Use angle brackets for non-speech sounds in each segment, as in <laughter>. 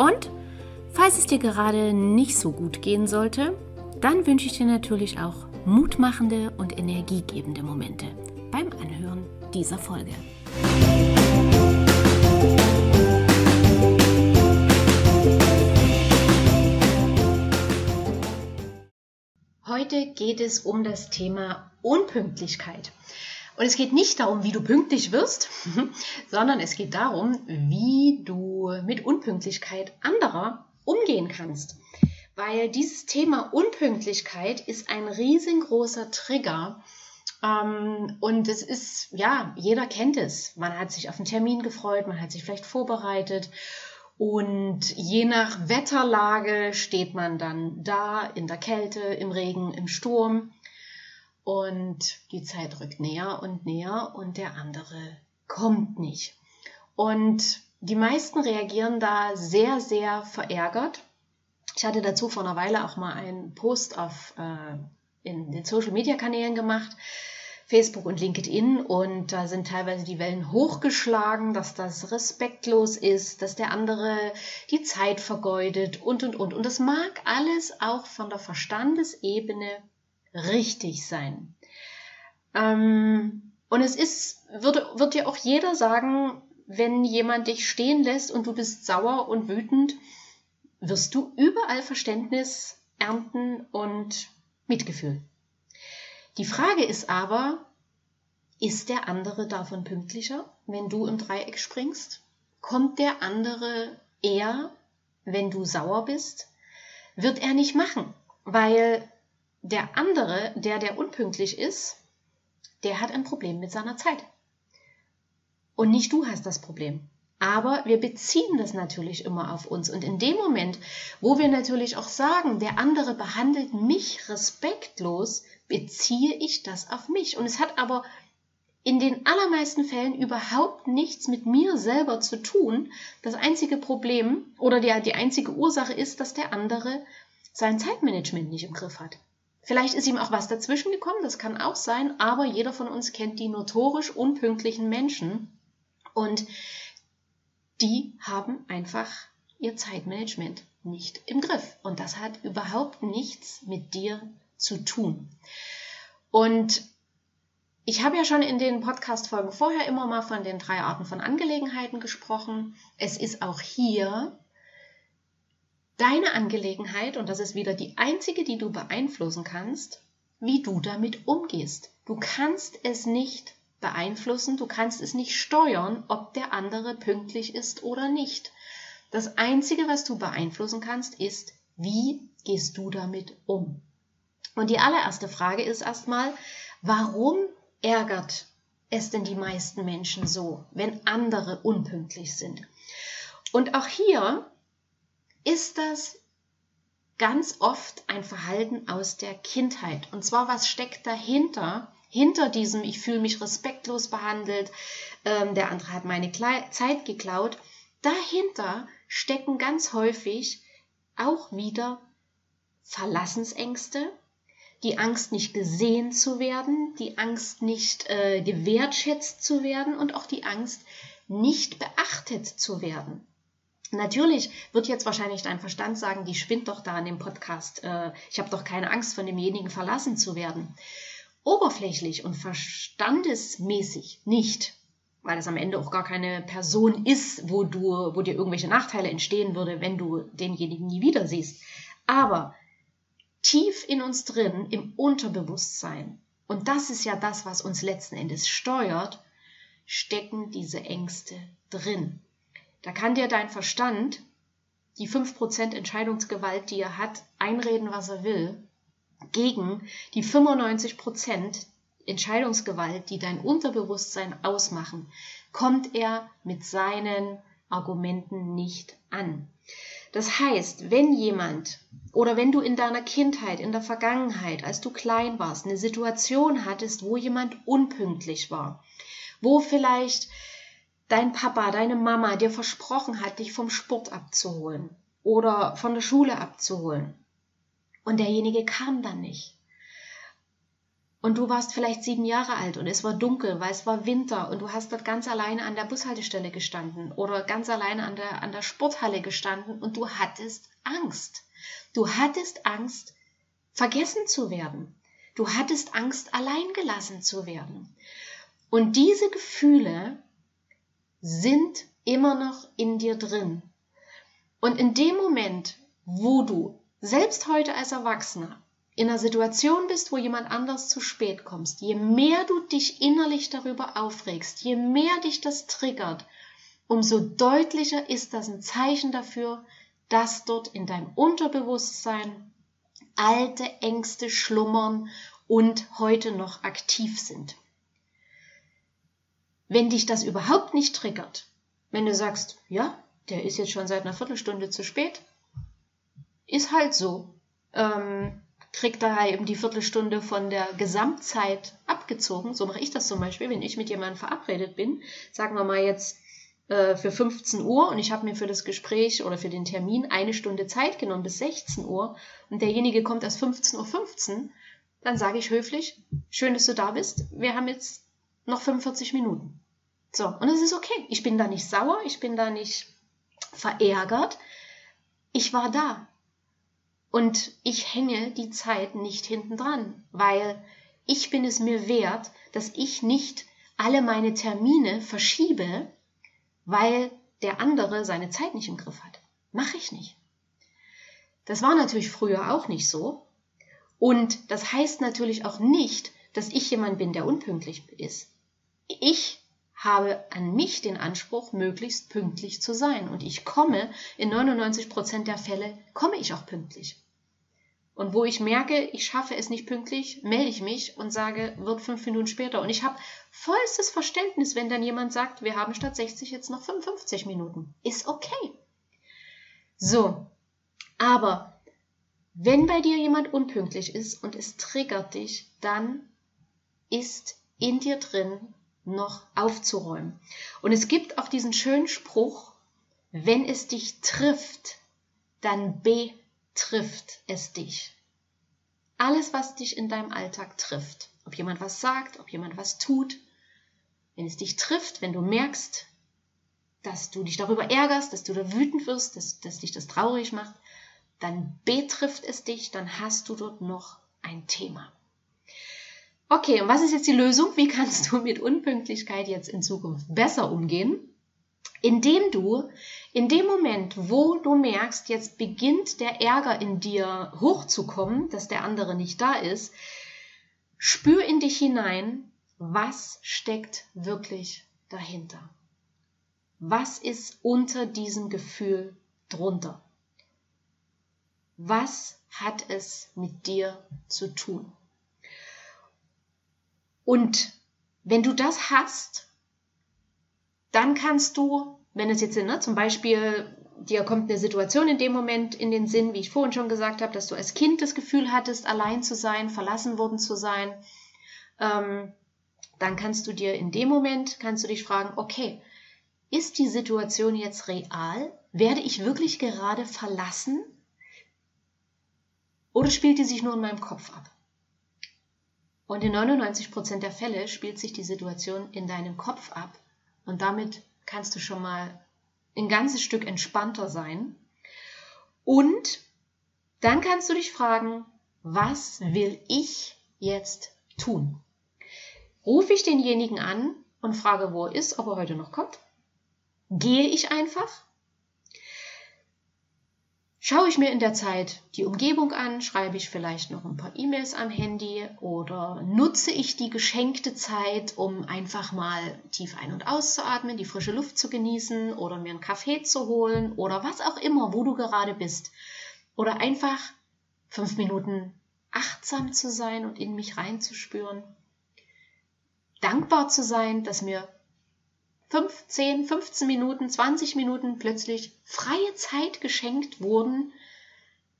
und falls es dir gerade nicht so gut gehen sollte, dann wünsche ich dir natürlich auch mutmachende und energiegebende Momente beim Anhören dieser Folge. Heute geht es um das Thema Unpünktlichkeit. Und es geht nicht darum, wie du pünktlich wirst, <laughs> sondern es geht darum, wie du mit Unpünktlichkeit anderer umgehen kannst. Weil dieses Thema Unpünktlichkeit ist ein riesengroßer Trigger. Ähm, und es ist, ja, jeder kennt es. Man hat sich auf einen Termin gefreut, man hat sich vielleicht vorbereitet. Und je nach Wetterlage steht man dann da in der Kälte, im Regen, im Sturm und die Zeit rückt näher und näher und der andere kommt nicht. Und die meisten reagieren da sehr, sehr verärgert. Ich hatte dazu vor einer Weile auch mal einen Post auf, äh, in den Social-Media-Kanälen gemacht, Facebook und LinkedIn, und da sind teilweise die Wellen hochgeschlagen, dass das respektlos ist, dass der andere die Zeit vergeudet und, und, und. Und das mag alles auch von der Verstandesebene richtig sein. Ähm, und es ist, wird, wird dir auch jeder sagen, wenn jemand dich stehen lässt und du bist sauer und wütend, wirst du überall Verständnis ernten und Mitgefühl. Die Frage ist aber, ist der andere davon pünktlicher, wenn du im Dreieck springst? Kommt der andere eher, wenn du sauer bist? Wird er nicht machen, weil der andere, der, der unpünktlich ist, der hat ein Problem mit seiner Zeit. Und nicht du hast das Problem. Aber wir beziehen das natürlich immer auf uns. Und in dem Moment, wo wir natürlich auch sagen, der andere behandelt mich respektlos, beziehe ich das auf mich. Und es hat aber in den allermeisten Fällen überhaupt nichts mit mir selber zu tun. Das einzige Problem oder die, die einzige Ursache ist, dass der andere sein Zeitmanagement nicht im Griff hat. Vielleicht ist ihm auch was dazwischen gekommen, das kann auch sein, aber jeder von uns kennt die notorisch unpünktlichen Menschen und die haben einfach ihr Zeitmanagement nicht im Griff. Und das hat überhaupt nichts mit dir zu tun. Und ich habe ja schon in den Podcast-Folgen vorher immer mal von den drei Arten von Angelegenheiten gesprochen. Es ist auch hier deine Angelegenheit, und das ist wieder die einzige, die du beeinflussen kannst, wie du damit umgehst. Du kannst es nicht beeinflussen, du kannst es nicht steuern, ob der andere pünktlich ist oder nicht. Das Einzige, was du beeinflussen kannst, ist, wie gehst du damit um? Und die allererste Frage ist erstmal, warum ärgert es denn die meisten Menschen so, wenn andere unpünktlich sind? Und auch hier ist das ganz oft ein Verhalten aus der Kindheit. Und zwar, was steckt dahinter? Hinter diesem, ich fühle mich respektlos behandelt, ähm, der andere hat meine Kle Zeit geklaut. Dahinter stecken ganz häufig auch wieder Verlassensängste, die Angst nicht gesehen zu werden, die Angst nicht äh, gewertschätzt zu werden und auch die Angst nicht beachtet zu werden. Natürlich wird jetzt wahrscheinlich dein Verstand sagen, die spinnt doch da in dem Podcast. Äh, ich habe doch keine Angst, von demjenigen verlassen zu werden. Oberflächlich und verstandesmäßig nicht, weil es am Ende auch gar keine Person ist, wo du, wo dir irgendwelche Nachteile entstehen würde, wenn du denjenigen nie wieder siehst. Aber tief in uns drin, im Unterbewusstsein, und das ist ja das, was uns letzten Endes steuert, stecken diese Ängste drin. Da kann dir dein Verstand die 5% Entscheidungsgewalt, die er hat, einreden, was er will, gegen die 95% Entscheidungsgewalt, die dein Unterbewusstsein ausmachen, kommt er mit seinen Argumenten nicht an. Das heißt, wenn jemand oder wenn du in deiner Kindheit, in der Vergangenheit, als du klein warst, eine Situation hattest, wo jemand unpünktlich war, wo vielleicht dein Papa, deine Mama dir versprochen hat, dich vom Sport abzuholen oder von der Schule abzuholen und derjenige kam dann nicht. Und du warst vielleicht sieben Jahre alt und es war dunkel, weil es war Winter und du hast dort ganz alleine an der Bushaltestelle gestanden oder ganz alleine an der, an der Sporthalle gestanden und du hattest Angst. Du hattest Angst, vergessen zu werden. Du hattest Angst, alleingelassen zu werden. Und diese Gefühle sind immer noch in dir drin. Und in dem Moment, wo du selbst heute als Erwachsener in einer Situation bist, wo jemand anders zu spät kommst, je mehr du dich innerlich darüber aufregst, je mehr dich das triggert, umso deutlicher ist das ein Zeichen dafür, dass dort in deinem Unterbewusstsein alte Ängste schlummern und heute noch aktiv sind. Wenn dich das überhaupt nicht triggert, wenn du sagst, ja, der ist jetzt schon seit einer Viertelstunde zu spät, ist halt so. Ähm, kriegt halt eben die Viertelstunde von der Gesamtzeit abgezogen. So mache ich das zum Beispiel, wenn ich mit jemandem verabredet bin. Sagen wir mal jetzt äh, für 15 Uhr und ich habe mir für das Gespräch oder für den Termin eine Stunde Zeit genommen bis 16 Uhr und derjenige kommt erst 15.15 Uhr, 15, dann sage ich höflich, schön, dass du da bist. Wir haben jetzt noch 45 Minuten. So, und es ist okay. Ich bin da nicht sauer, ich bin da nicht verärgert. Ich war da. Und ich hänge die Zeit nicht hinten dran, weil ich bin es mir wert, dass ich nicht alle meine Termine verschiebe, weil der andere seine Zeit nicht im Griff hat. Mache ich nicht. Das war natürlich früher auch nicht so. Und das heißt natürlich auch nicht, dass ich jemand bin, der unpünktlich ist. Ich habe an mich den Anspruch, möglichst pünktlich zu sein. Und ich komme, in 99 Prozent der Fälle komme ich auch pünktlich. Und wo ich merke, ich schaffe es nicht pünktlich, melde ich mich und sage, wird fünf Minuten später. Und ich habe vollstes Verständnis, wenn dann jemand sagt, wir haben statt 60 jetzt noch 55 Minuten. Ist okay. So, aber wenn bei dir jemand unpünktlich ist und es triggert dich, dann ist in dir drin noch aufzuräumen. Und es gibt auch diesen schönen Spruch, wenn es dich trifft, dann betrifft es dich. Alles, was dich in deinem Alltag trifft, ob jemand was sagt, ob jemand was tut, wenn es dich trifft, wenn du merkst, dass du dich darüber ärgerst, dass du da wütend wirst, dass, dass dich das traurig macht, dann betrifft es dich, dann hast du dort noch ein Thema. Okay, und was ist jetzt die Lösung? Wie kannst du mit Unpünktlichkeit jetzt in Zukunft besser umgehen? Indem du in dem Moment, wo du merkst, jetzt beginnt der Ärger in dir hochzukommen, dass der andere nicht da ist, spür in dich hinein, was steckt wirklich dahinter? Was ist unter diesem Gefühl drunter? Was hat es mit dir zu tun? Und wenn du das hast, dann kannst du, wenn es jetzt ne, zum Beispiel dir kommt eine Situation in dem Moment in den Sinn, wie ich vorhin schon gesagt habe, dass du als Kind das Gefühl hattest, allein zu sein, verlassen worden zu sein, ähm, dann kannst du dir in dem Moment, kannst du dich fragen, okay, ist die Situation jetzt real? Werde ich wirklich gerade verlassen? Oder spielt die sich nur in meinem Kopf ab? Und in 99% der Fälle spielt sich die Situation in deinem Kopf ab. Und damit kannst du schon mal ein ganzes Stück entspannter sein. Und dann kannst du dich fragen, was will ich jetzt tun? Rufe ich denjenigen an und frage, wo er ist, ob er heute noch kommt? Gehe ich einfach? Schaue ich mir in der Zeit die Umgebung an, schreibe ich vielleicht noch ein paar E-Mails am Handy oder nutze ich die geschenkte Zeit, um einfach mal tief ein- und auszuatmen, die frische Luft zu genießen oder mir einen Kaffee zu holen oder was auch immer, wo du gerade bist. Oder einfach fünf Minuten achtsam zu sein und in mich reinzuspüren. Dankbar zu sein, dass mir 5, 10, 15 Minuten, 20 Minuten plötzlich freie Zeit geschenkt wurden,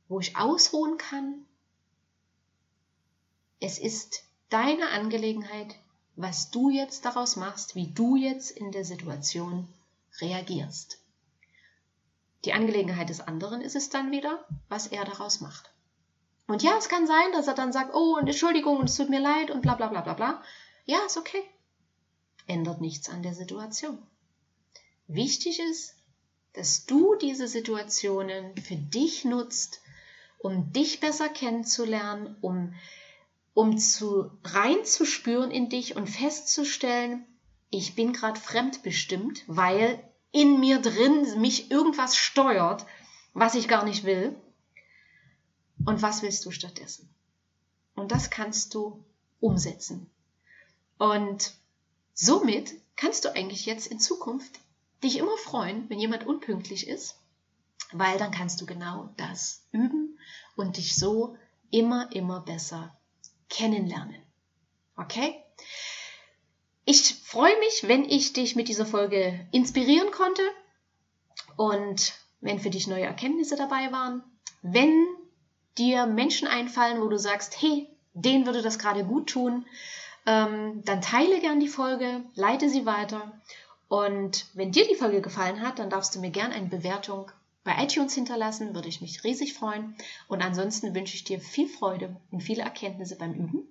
wo ich ausruhen kann. Es ist deine Angelegenheit, was du jetzt daraus machst, wie du jetzt in der Situation reagierst. Die Angelegenheit des anderen ist es dann wieder, was er daraus macht. Und ja, es kann sein, dass er dann sagt, oh, und Entschuldigung, und es tut mir leid und bla bla bla bla bla. Ja, ist okay. Ändert nichts an der Situation. Wichtig ist, dass du diese Situationen für dich nutzt, um dich besser kennenzulernen, um, um zu reinzuspüren in dich und festzustellen, ich bin gerade fremdbestimmt, weil in mir drin mich irgendwas steuert, was ich gar nicht will und was willst du stattdessen? Und das kannst du umsetzen. Und somit kannst du eigentlich jetzt in Zukunft dich immer freuen, wenn jemand unpünktlich ist, weil dann kannst du genau das üben und dich so immer, immer besser kennenlernen. Okay? Ich freue mich, wenn ich dich mit dieser Folge inspirieren konnte und wenn für dich neue Erkenntnisse dabei waren. Wenn dir Menschen einfallen, wo du sagst, hey, denen würde das gerade gut tun, ähm, dann teile gern die Folge, leite sie weiter. Und wenn dir die Folge gefallen hat, dann darfst du mir gern eine Bewertung bei iTunes hinterlassen, würde ich mich riesig freuen. Und ansonsten wünsche ich dir viel Freude und viele Erkenntnisse beim Üben.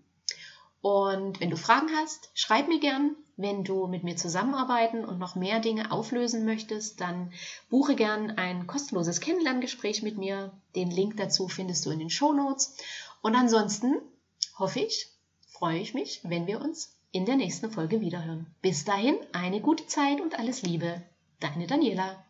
Und wenn du Fragen hast, schreib mir gern. Wenn du mit mir zusammenarbeiten und noch mehr Dinge auflösen möchtest, dann buche gern ein kostenloses Kennenlerngespräch mit mir. Den Link dazu findest du in den Show Notes. Und ansonsten hoffe ich, freue ich mich, wenn wir uns in der nächsten Folge wiederhören. Bis dahin eine gute Zeit und alles Liebe. Deine Daniela.